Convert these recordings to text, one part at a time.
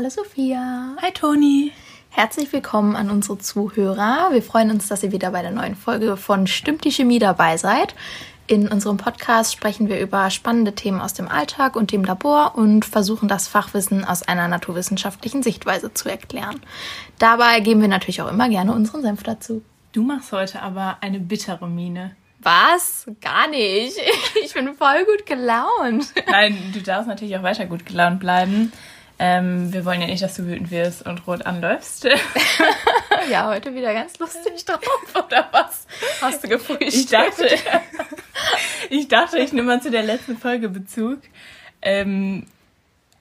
Hallo Sophia. Hi Toni. Herzlich willkommen an unsere Zuhörer. Wir freuen uns, dass ihr wieder bei der neuen Folge von Stimmt die Chemie dabei seid. In unserem Podcast sprechen wir über spannende Themen aus dem Alltag und dem Labor und versuchen das Fachwissen aus einer naturwissenschaftlichen Sichtweise zu erklären. Dabei geben wir natürlich auch immer gerne unseren Senf dazu. Du machst heute aber eine bittere Miene. Was? Gar nicht. Ich bin voll gut gelaunt. Nein, du darfst natürlich auch weiter gut gelaunt bleiben. Ähm, wir wollen ja nicht, dass du wütend wirst und rot anläufst. ja, heute wieder ganz lustig drauf, oder was? Hast du gefrühstückt? Ich dachte, ich dachte, ich nehme mal zu der letzten Folge Bezug. Ähm,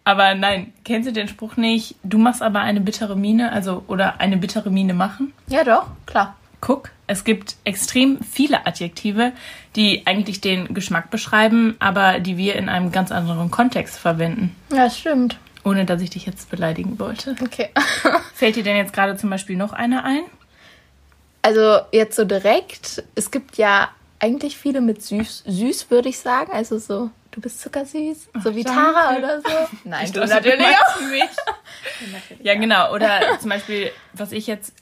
aber nein, kennst du den Spruch nicht? Du machst aber eine bittere Miene, also oder eine bittere Miene machen? Ja, doch, klar. Guck, es gibt extrem viele Adjektive, die eigentlich den Geschmack beschreiben, aber die wir in einem ganz anderen Kontext verwenden. Ja, stimmt. Ohne dass ich dich jetzt beleidigen wollte. Okay. Fällt dir denn jetzt gerade zum Beispiel noch eine ein? Also jetzt so direkt, es gibt ja eigentlich viele mit süß, süß würde ich sagen. Also so, du bist zuckersüß, so wie. Tara oder so. Nein, Ich du dachte, natürlich auch mich. Ja, genau. Oder zum Beispiel, was ich jetzt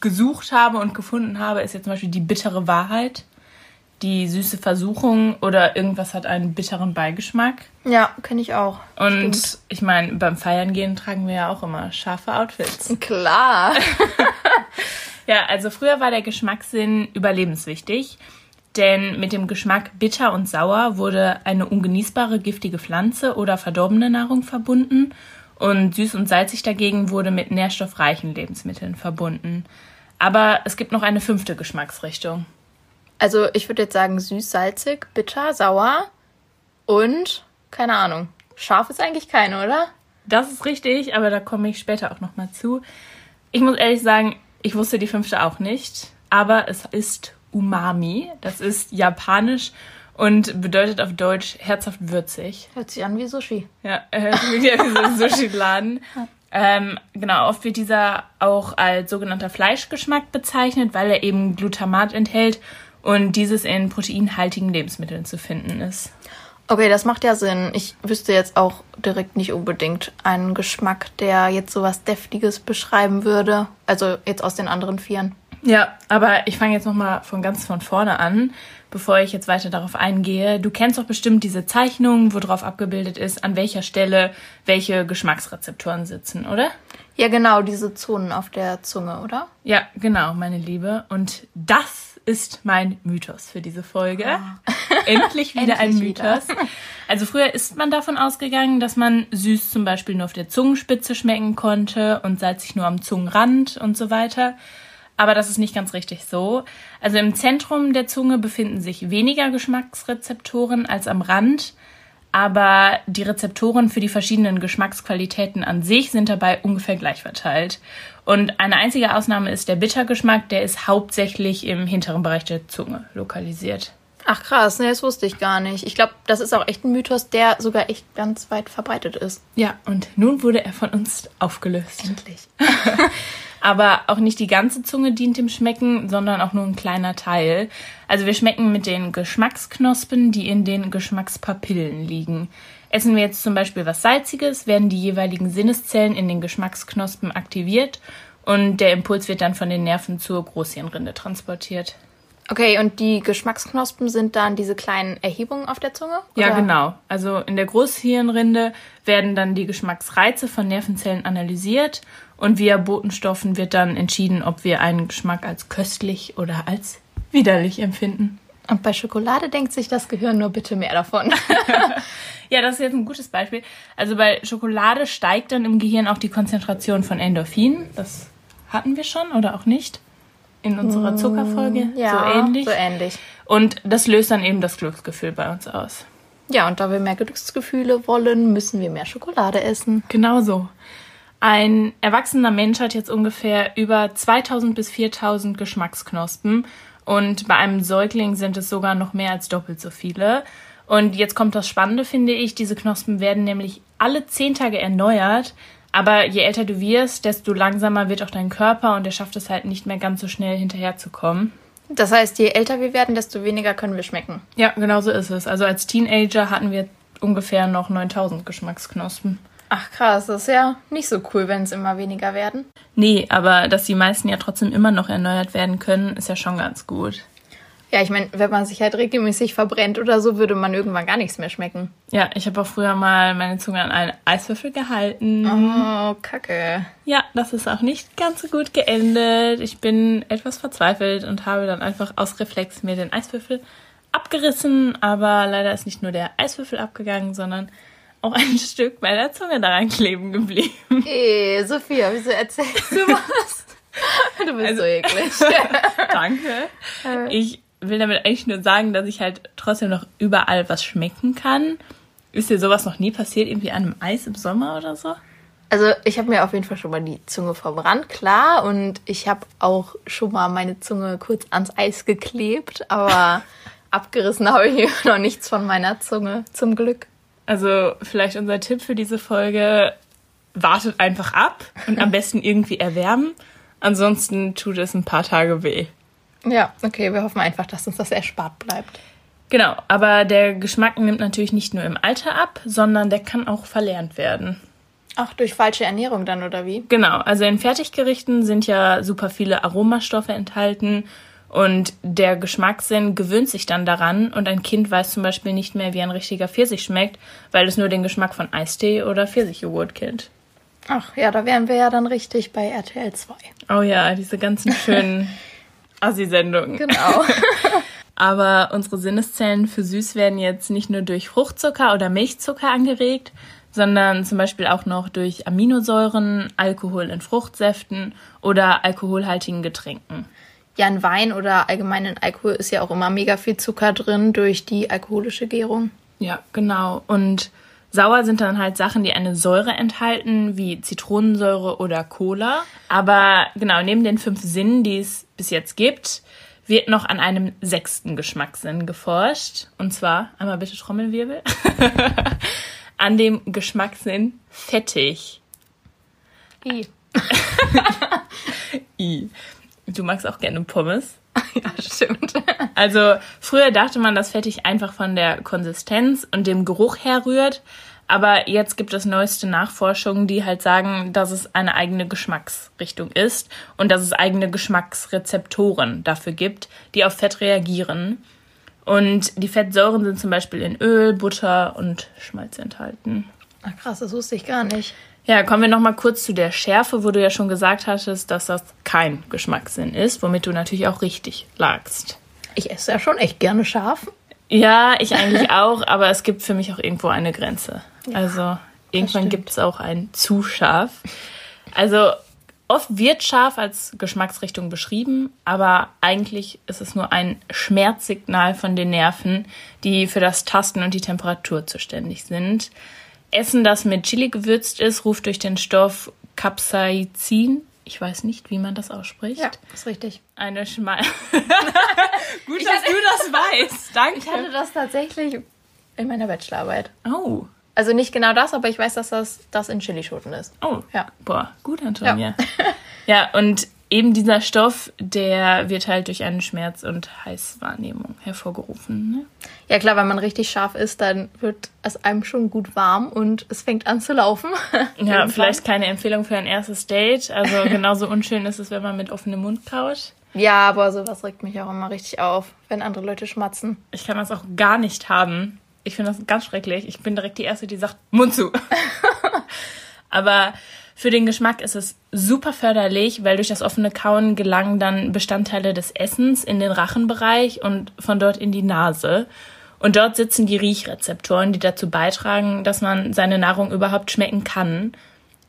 gesucht habe und gefunden habe, ist jetzt zum Beispiel die bittere Wahrheit, die süße Versuchung oder irgendwas hat einen bitteren Beigeschmack. Ja, kenne ich auch. Und Stimmt. ich meine, beim Feiern gehen tragen wir ja auch immer scharfe Outfits. Klar. Ja, also früher war der Geschmackssinn überlebenswichtig, denn mit dem Geschmack bitter und sauer wurde eine ungenießbare giftige Pflanze oder verdorbene Nahrung verbunden und süß und salzig dagegen wurde mit nährstoffreichen Lebensmitteln verbunden. Aber es gibt noch eine fünfte Geschmacksrichtung. Also ich würde jetzt sagen süß, salzig, bitter, sauer und keine Ahnung. Scharf ist eigentlich keine, oder? Das ist richtig, aber da komme ich später auch nochmal zu. Ich muss ehrlich sagen, ich wusste die fünfte auch nicht, aber es ist Umami. Das ist japanisch und bedeutet auf Deutsch herzhaft würzig. Hört sich an wie Sushi. Ja, äh, wie ein Sushi-Laden. Ähm, genau, oft wird dieser auch als sogenannter Fleischgeschmack bezeichnet, weil er eben Glutamat enthält und dieses in proteinhaltigen Lebensmitteln zu finden ist. Okay, das macht ja Sinn. Ich wüsste jetzt auch direkt nicht unbedingt einen Geschmack, der jetzt sowas Deftiges beschreiben würde. Also jetzt aus den anderen Vieren. Ja, aber ich fange jetzt nochmal von ganz von vorne an, bevor ich jetzt weiter darauf eingehe. Du kennst doch bestimmt diese Zeichnung, wo drauf abgebildet ist, an welcher Stelle welche Geschmacksrezeptoren sitzen, oder? Ja, genau, diese Zonen auf der Zunge, oder? Ja, genau, meine Liebe. Und das ist mein Mythos für diese Folge. Endlich wieder ein Endlich wieder. Mythos. Also früher ist man davon ausgegangen, dass man süß zum Beispiel nur auf der Zungenspitze schmecken konnte und salzig nur am Zungenrand und so weiter. Aber das ist nicht ganz richtig so. Also im Zentrum der Zunge befinden sich weniger Geschmacksrezeptoren als am Rand. Aber die Rezeptoren für die verschiedenen Geschmacksqualitäten an sich sind dabei ungefähr gleich verteilt. Und eine einzige Ausnahme ist der Bittergeschmack, der ist hauptsächlich im hinteren Bereich der Zunge lokalisiert. Ach krass, ne, das wusste ich gar nicht. Ich glaube, das ist auch echt ein Mythos, der sogar echt ganz weit verbreitet ist. Ja, und nun wurde er von uns aufgelöst. Endlich. Aber auch nicht die ganze Zunge dient dem Schmecken, sondern auch nur ein kleiner Teil. Also wir schmecken mit den Geschmacksknospen, die in den Geschmackspapillen liegen. Essen wir jetzt zum Beispiel was Salziges, werden die jeweiligen Sinneszellen in den Geschmacksknospen aktiviert und der Impuls wird dann von den Nerven zur Großhirnrinde transportiert. Okay, und die Geschmacksknospen sind dann diese kleinen Erhebungen auf der Zunge? Ja, Oder? genau. Also in der Großhirnrinde werden dann die Geschmacksreize von Nervenzellen analysiert und via Botenstoffen wird dann entschieden, ob wir einen Geschmack als köstlich oder als widerlich empfinden. Und bei Schokolade denkt sich das Gehirn nur bitte mehr davon. Ja, das ist jetzt ein gutes Beispiel. Also bei Schokolade steigt dann im Gehirn auch die Konzentration von Endorphin. Das hatten wir schon oder auch nicht in unserer Zuckerfolge. so ähnlich. So ähnlich. Und das löst dann eben das Glücksgefühl bei uns aus. Ja, und da wir mehr Glücksgefühle wollen, müssen wir mehr Schokolade essen. Genau so. Ein erwachsener Mensch hat jetzt ungefähr über 2000 bis 4000 Geschmacksknospen und bei einem Säugling sind es sogar noch mehr als doppelt so viele. Und jetzt kommt das Spannende, finde ich. Diese Knospen werden nämlich alle zehn Tage erneuert. Aber je älter du wirst, desto langsamer wird auch dein Körper und er schafft es halt nicht mehr ganz so schnell hinterherzukommen. Das heißt, je älter wir werden, desto weniger können wir schmecken. Ja, genau so ist es. Also als Teenager hatten wir ungefähr noch 9000 Geschmacksknospen. Ach krass, das ist ja nicht so cool, wenn es immer weniger werden. Nee, aber dass die meisten ja trotzdem immer noch erneuert werden können, ist ja schon ganz gut. Ja, ich meine, wenn man sich halt regelmäßig verbrennt oder so, würde man irgendwann gar nichts mehr schmecken. Ja, ich habe auch früher mal meine Zunge an einen Eiswürfel gehalten. Oh, kacke. Ja, das ist auch nicht ganz so gut geendet. Ich bin etwas verzweifelt und habe dann einfach aus Reflex mir den Eiswürfel abgerissen. Aber leider ist nicht nur der Eiswürfel abgegangen, sondern auch ein Stück meiner Zunge daran kleben geblieben. Ey, Sophia, wieso erzählst du was? Du bist Also- so eklig. Danke. Ich will damit eigentlich nur sagen, dass ich halt trotzdem noch überall was schmecken kann. Ist dir sowas noch nie passiert, irgendwie an einem Eis im Sommer oder so? Also ich habe mir auf jeden Fall schon mal die Zunge verbrannt, klar. Und ich habe auch schon mal meine Zunge kurz ans Eis geklebt. Aber abgerissen habe ich noch nichts von meiner Zunge, zum Glück. Also vielleicht unser Tipp für diese Folge, wartet einfach ab und am besten irgendwie erwärmen. Ansonsten tut es ein paar Tage weh. Ja, okay, wir hoffen einfach, dass uns das erspart bleibt. Genau, aber der Geschmack nimmt natürlich nicht nur im Alter ab, sondern der kann auch verlernt werden. Ach, durch falsche Ernährung dann, oder wie? Genau, also in Fertiggerichten sind ja super viele Aromastoffe enthalten und der Geschmackssinn gewöhnt sich dann daran und ein Kind weiß zum Beispiel nicht mehr, wie ein richtiger Pfirsich schmeckt, weil es nur den Geschmack von Eistee oder Pfirsichjoghurt kennt. Ach ja, da wären wir ja dann richtig bei RTL 2. Oh ja, diese ganzen schönen Assi-Sendungen. Genau. Aber unsere Sinneszellen für süß werden jetzt nicht nur durch Fruchtzucker oder Milchzucker angeregt, sondern zum Beispiel auch noch durch Aminosäuren, Alkohol in Fruchtsäften oder alkoholhaltigen Getränken. ja, in Wein oder allgemein in Alkohol ist ja auch immer mega viel Zucker drin durch die alkoholische Gärung. Ja, genau. Und sauer sind dann halt Sachen, die eine Säure enthalten, wie Zitronensäure oder Cola. Aber genau, neben den fünf Sinnen, die es bis jetzt gibt, wird noch an einem sechsten Geschmackssinn geforscht. Und zwar, einmal bitte Trommelwirbel, an dem Geschmackssinn fettig. I. I. Du magst auch gerne Pommes. Ja, stimmt. Also früher dachte man, dass Fettig einfach von der Konsistenz und dem Geruch herrührt. Aber jetzt gibt es neueste Nachforschungen, die halt sagen, dass es eine eigene Geschmacksrichtung ist und dass es eigene Geschmacksrezeptoren dafür gibt, die auf Fett reagieren. Und die Fettsäuren sind zum Beispiel in Öl, Butter und Schmalz enthalten. Ach krass, das wusste ich gar nicht. Ja, kommen wir nochmal kurz zu der Schärfe, wo du ja schon gesagt hattest, dass das kein Geschmackssinn ist, womit du natürlich auch richtig lagst. Ich esse ja schon echt gerne scharf. Ja, ich eigentlich auch, aber es gibt für mich auch irgendwo eine Grenze. also irgendwann gibt es auch ein zu scharf. Also oft wird scharf als Geschmacksrichtung beschrieben, aber eigentlich ist es nur ein Schmerzsignal von den Nerven, die für das Tasten und die Temperatur zuständig sind. Essen, das mit Chili gewürzt ist, ruft durch den Stoff Capsaicin, ich weiß nicht, wie man das ausspricht, Ja, ist richtig. eine Schmal... Gut, dass du das weißt. Danke. Ich hatte das tatsächlich in meiner Bachelorarbeit. Oh, Also nicht genau das, aber ich weiß, dass das, das in Chilischoten ist. oh. Ja. Boah, gut, Antonia. Ja. und eben dieser Stoff, der wird halt durch eine Schmerz- und Heißwahrnehmung hervorgerufen. Ne? Ja klar, wenn man richtig scharf ist, dann wird es einem schon gut warm und es fängt an zu laufen. Ja, vielleicht keine Empfehlung für ein erstes Date. Also genauso unschön ist es, wenn man mit offenem Mund kaut. Ja, aber sowas regt mich auch immer richtig auf, wenn andere Leute schmatzen. Ich kann das auch gar nicht haben. Ich finde das ganz schrecklich. Ich bin direkt die Erste, die sagt, Mund zu. Aber für den Geschmack ist es super förderlich, weil durch das offene Kauen gelangen dann Bestandteile des Essens in den Rachenbereich und von dort in die Nase. Und dort sitzen die Riechrezeptoren, die dazu beitragen, dass man seine Nahrung überhaupt schmecken kann.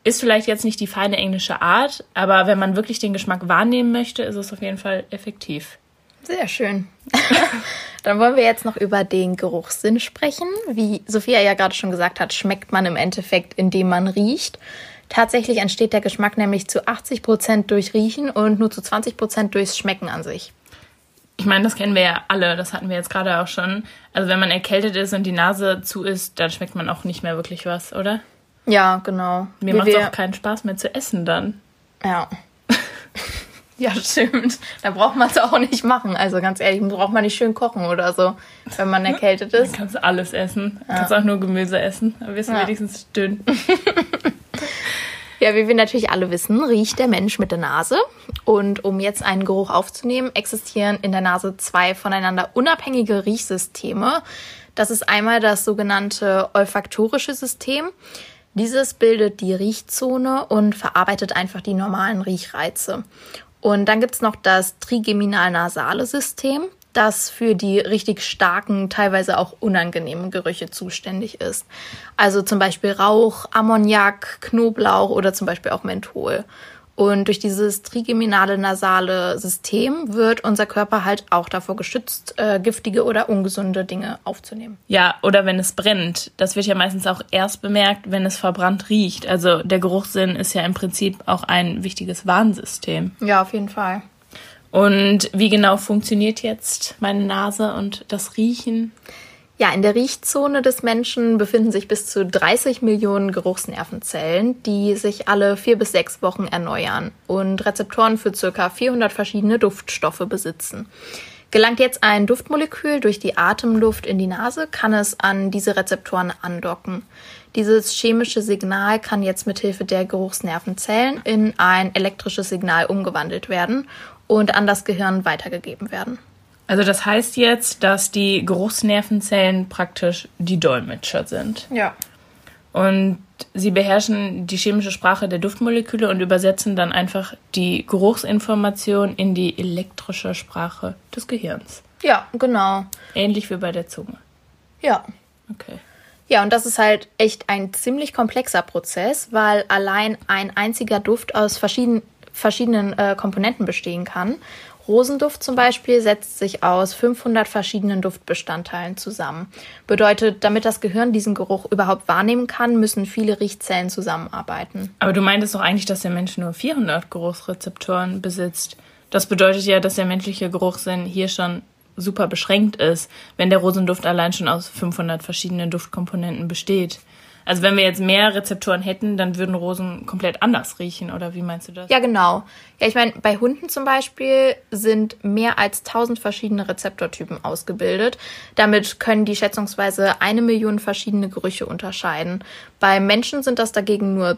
Ist vielleicht jetzt nicht die feine englische Art, aber wenn man wirklich den Geschmack wahrnehmen möchte, ist es auf jeden Fall effektiv. Sehr schön. Dann wollen wir jetzt noch über den Geruchssinn sprechen. Wie Sophia ja gerade schon gesagt hat, schmeckt man im Endeffekt, indem man riecht. Tatsächlich entsteht der Geschmack nämlich zu 80 Prozent durch Riechen und nur zu 20 Prozent durchs Schmecken an sich. Ich meine, das kennen wir ja alle, das hatten wir jetzt gerade auch schon. Also wenn man erkältet ist und die Nase zu ist, dann schmeckt man auch nicht mehr wirklich was, oder? Ja, genau. Mir macht es auch keinen Spaß mehr zu essen dann. Ja. Ja, stimmt. Da braucht man es auch nicht machen. Also ganz ehrlich, braucht man nicht schön kochen oder so, wenn man erkältet ist. Dann kannst du alles essen. Du kannst auch nur Gemüse essen. Aber wirst du Ja. wenigstens dünn. Ja, wie wir natürlich alle wissen, riecht der Mensch mit der Nase. Und um jetzt einen Geruch aufzunehmen, existieren in der Nase zwei voneinander unabhängige Riechsysteme. Das ist einmal das sogenannte olfaktorische System. Dieses bildet die Riechzone und verarbeitet einfach die normalen Riechreize. Und dann gibt's noch das trigeminal-nasale System, das für die richtig starken, teilweise auch unangenehmen Gerüche zuständig ist. Also zum Beispiel Rauch, Ammoniak, Knoblauch oder zum Beispiel auch Menthol. Und durch dieses trigeminale nasale System wird unser Körper halt auch davor geschützt, äh, giftige oder ungesunde Dinge aufzunehmen. Ja, oder wenn es brennt. Das wird ja meistens auch erst bemerkt, wenn es verbrannt riecht. Also der Geruchssinn ist ja im Prinzip auch ein wichtiges Warnsystem. Ja, auf jeden Fall. Und wie genau funktioniert jetzt meine Nase und das Riechen? Ja, in der Riechzone des Menschen befinden sich bis zu 30 Millionen Geruchsnervenzellen, die sich alle vier bis sechs Wochen erneuern und Rezeptoren für circa 400 verschiedene Duftstoffe besitzen. Gelangt jetzt ein Duftmolekül durch die Atemluft in die Nase, kann es an diese Rezeptoren andocken. Dieses chemische Signal kann jetzt mithilfe der Geruchsnervenzellen in ein elektrisches Signal umgewandelt werden und an das Gehirn weitergegeben werden. Also das heißt jetzt, dass die Geruchsnervenzellen praktisch die Dolmetscher sind. Ja. Und sie beherrschen die chemische Sprache der Duftmoleküle und übersetzen dann einfach die Geruchsinformation in die elektrische Sprache des Gehirns. Ja, genau. Ähnlich wie bei der Zunge. Ja. Okay. Ja, und das ist halt echt ein ziemlich komplexer Prozess, weil allein ein einziger Duft aus verschieden, verschiedenen äh, Komponenten bestehen kann. Rosenduft zum Beispiel setzt sich aus 500 verschiedenen Duftbestandteilen zusammen. Bedeutet, damit das Gehirn diesen Geruch überhaupt wahrnehmen kann, müssen viele Riechzellen zusammenarbeiten. Aber du meintest doch eigentlich, dass der Mensch nur 400 Geruchsrezeptoren besitzt. Das bedeutet ja, dass der menschliche Geruchssinn hier schon super beschränkt ist, wenn der Rosenduft allein schon aus 500 verschiedenen Duftkomponenten besteht. Also wenn wir jetzt mehr Rezeptoren hätten, dann würden Rosen komplett anders riechen, oder wie meinst du das? Ja, genau. Ja, ich meine, bei Hunden zum Beispiel sind mehr als 1000 verschiedene Rezeptortypen ausgebildet. Damit können die schätzungsweise eine Million verschiedene Gerüche unterscheiden. Bei Menschen sind das dagegen nur,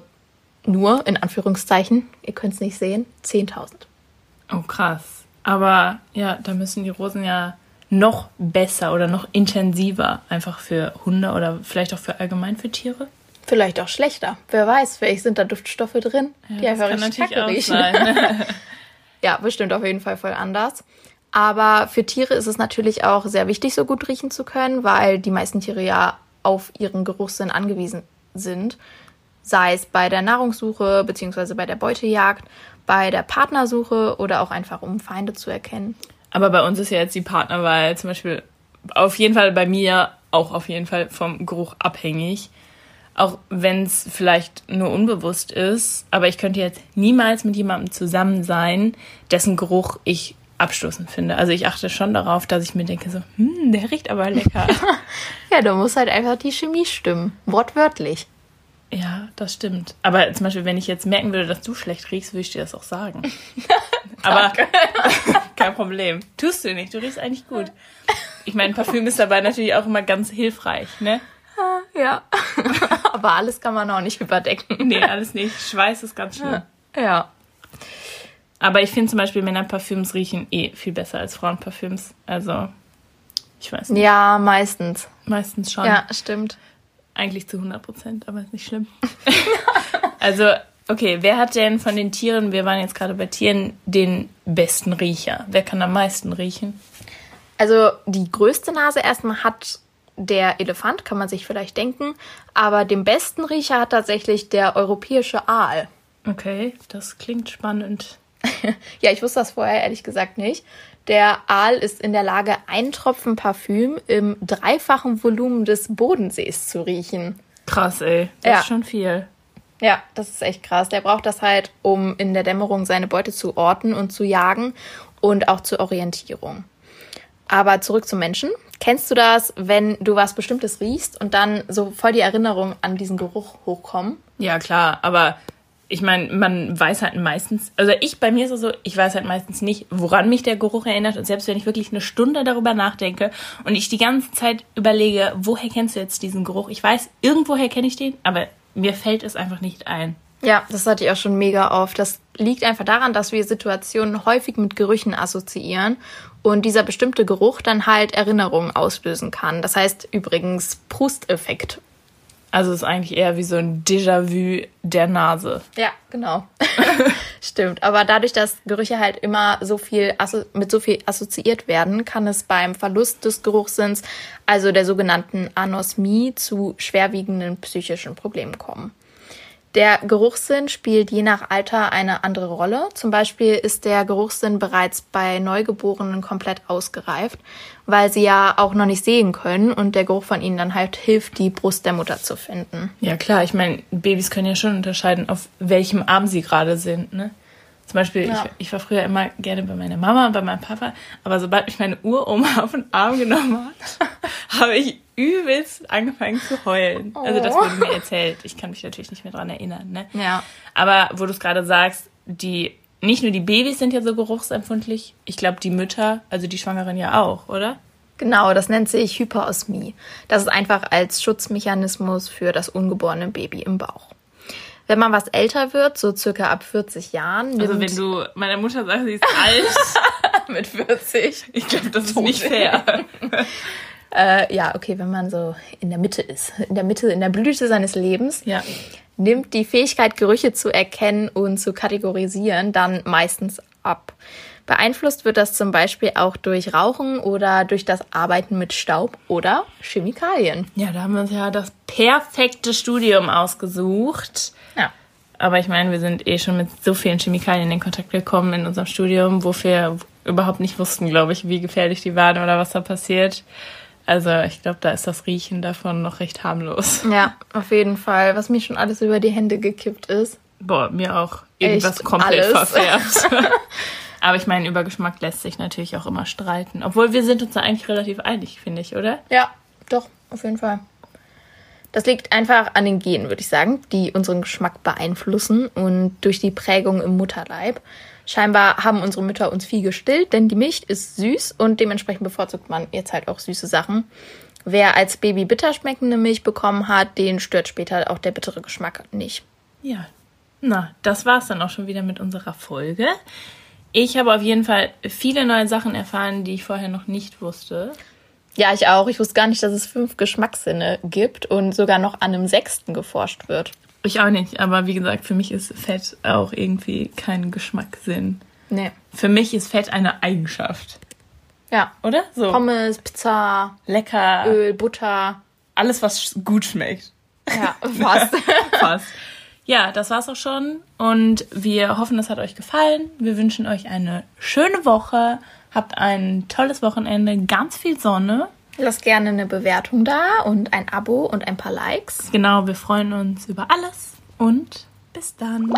nur in Anführungszeichen, ihr könnt es nicht sehen, 10.000. Oh, krass. Aber ja, da müssen die Rosen ja noch besser oder noch intensiver einfach für Hunde oder vielleicht auch für allgemein für Tiere. Vielleicht auch schlechter. Wer weiß, vielleicht sind da Duftstoffe drin, die das einfach richtig natürlich kacke auch riechen. Ja, bestimmt auf jeden Fall voll anders. Aber für Tiere ist es natürlich auch sehr wichtig, so gut riechen zu können, weil die meisten Tiere ja auf ihren Geruchssinn angewiesen sind. Sei es bei der Nahrungssuche beziehungsweise bei der Beutejagd, bei der Partnersuche oder auch einfach um Feinde zu erkennen. Aber bei uns ist ja jetzt die Partnerwahl zum Beispiel auf jeden Fall bei mir auch auf jeden Fall vom Geruch abhängig. Auch wenn es vielleicht nur unbewusst ist. Aber ich könnte jetzt niemals mit jemandem zusammen sein, dessen Geruch ich abstoßend finde. Also ich achte schon darauf, dass ich mir denke so, hm, der riecht aber lecker. Ja, da muss halt einfach die Chemie stimmen. Wortwörtlich. Ja, das stimmt. Aber zum Beispiel, wenn ich jetzt merken würde, dass du schlecht riechst, würde ich dir das auch sagen. aber kein Problem. Tust du nicht. Du riechst eigentlich gut. Ich meine, Parfüm ist dabei natürlich auch immer ganz hilfreich, ne? Ja. Aber alles kann man auch nicht überdecken. Nee, alles nicht. Schweiß ist ganz schlimm. Ja. Aber ich finde zum Beispiel, Männerparfüms riechen eh viel besser als Frauenparfüms. Also, ich weiß nicht. Ja, meistens. Meistens schon. Ja, stimmt. Eigentlich zu 100 Prozent, aber ist nicht schlimm. also, okay, wer hat denn von den Tieren, wir waren jetzt gerade bei Tieren, den besten Riecher? Wer kann am meisten riechen? Also die größte Nase erstmal hat der Elefant, kann man sich vielleicht denken. Aber den besten Riecher hat tatsächlich der europäische Aal. Okay, das klingt spannend. Ja, ich wusste das vorher ehrlich gesagt nicht. Der Aal ist in der Lage, einen Tropfen Parfüm im dreifachen Volumen des Bodensees zu riechen. Krass, ey. Das Ja. ist schon viel. Ja, das ist echt krass. Der braucht das halt, um in der Dämmerung seine Beute zu orten und zu jagen und auch zur Orientierung. Aber zurück zum Menschen. Kennst du das, wenn du was Bestimmtes riechst und dann so voll die Erinnerung an diesen Geruch hochkommen? Ja, klar, aber ich meine, man weiß halt meistens, also ich, bei mir ist es so, ich weiß halt meistens nicht, woran mich der Geruch erinnert. Und selbst wenn ich wirklich eine Stunde darüber nachdenke und ich die ganze Zeit überlege, woher kennst du jetzt diesen Geruch? Ich weiß, irgendwoher kenne ich den, aber mir fällt es einfach nicht ein. Ja, das hatte ich auch schon mega oft. Das liegt einfach daran, dass wir Situationen häufig mit Gerüchen assoziieren und dieser bestimmte Geruch dann halt Erinnerungen auslösen kann. Das heißt übrigens Prust-Effekt also es ist eigentlich eher wie so ein Déjà-vu der Nase. Ja, genau. Stimmt. Aber dadurch, dass Gerüche halt immer so viel mit so viel assoziiert werden, kann es beim Verlust des Geruchssinns, also der sogenannten Anosmie, zu schwerwiegenden psychischen Problemen kommen. Der Geruchssinn spielt je nach Alter eine andere Rolle. Zum Beispiel ist der Geruchssinn bereits bei Neugeborenen komplett ausgereift, weil sie ja auch noch nicht sehen können und der Geruch von ihnen dann halt hilft, die Brust der Mutter zu finden. Ja klar, ich meine, Babys können ja schon unterscheiden, auf welchem Arm sie gerade sind. Ne? Zum Beispiel, ja. ich, ich war früher immer gerne bei meiner Mama und bei meinem Papa, aber sobald mich meine Uroma auf den Arm genommen hat, habe ich übelst angefangen zu heulen. Oh. Also das wurde mir oh. erzählt. Ich kann mich natürlich nicht mehr dran erinnern. Ne? Ja. Aber wo du es gerade sagst, die nicht nur die Babys sind ja so geruchsempfindlich, ich glaube die Mütter, also die Schwangeren ja auch, oder? Genau, das nennt sich Hyperosmie. Das ist einfach als Schutzmechanismus für das ungeborene Baby im Bauch. Wenn man was älter wird, so circa ab 40 Jahren. Also wenn du meiner Mutter sagst, sie ist alt mit 40. Ich glaube, das ist nicht fair. Äh, ja, okay, wenn man so in der Mitte ist, in der Mitte, in der Blüte seines Lebens, ja. nimmt die Fähigkeit, Gerüche zu erkennen und zu kategorisieren, dann meistens ab. Beeinflusst wird das zum Beispiel auch durch Rauchen oder durch das Arbeiten mit Staub oder Chemikalien. Ja, da haben wir uns ja das perfekte Studium ausgesucht. Ja. Aber ich meine, wir sind eh schon mit so vielen Chemikalien in Kontakt gekommen in unserem Studium, wo wir überhaupt nicht wussten, glaube ich, wie gefährlich die waren oder was da passiert. Also ich glaube, da ist das Riechen davon noch recht harmlos. Ja, auf jeden Fall. Was mir schon alles über die Hände gekippt ist. Boah, mir auch irgendwas Echt komplett alles. verfärbt. Aber ich meine, über Geschmack lässt sich natürlich auch immer streiten. Obwohl wir sind uns da eigentlich relativ einig, finde ich, oder? Ja, doch, auf jeden Fall. Das liegt einfach an den Genen, würde ich sagen, die unseren Geschmack beeinflussen und durch die Prägung im Mutterleib. Scheinbar haben unsere Mütter uns viel gestillt, denn die Milch ist süß und dementsprechend bevorzugt man jetzt halt auch süße Sachen. Wer als Baby bitter schmeckende Milch bekommen hat, den stört später auch der bittere Geschmack nicht. Ja, na, das war's dann auch schon wieder mit unserer Folge. Ich habe auf jeden Fall viele neue Sachen erfahren, die ich vorher noch nicht wusste. Ja, ich auch. Ich wusste gar nicht, dass es fünf Geschmackssinne gibt und sogar noch an einem sechsten geforscht wird. Ich auch nicht, aber wie gesagt, für mich ist Fett auch irgendwie kein Geschmackssinn. Nee. Für mich ist Fett eine Eigenschaft. Ja. Oder? So. Pommes, Pizza, lecker, Öl, Butter. Alles, was gut schmeckt. Ja, fast. fast. Ja, das war's auch schon. Und wir hoffen, es hat euch gefallen. Wir wünschen euch eine schöne Woche. Habt ein tolles Wochenende, ganz viel Sonne. Lasst gerne eine Bewertung da und ein Abo und ein paar Likes. Genau, wir freuen uns über alles und bis dann.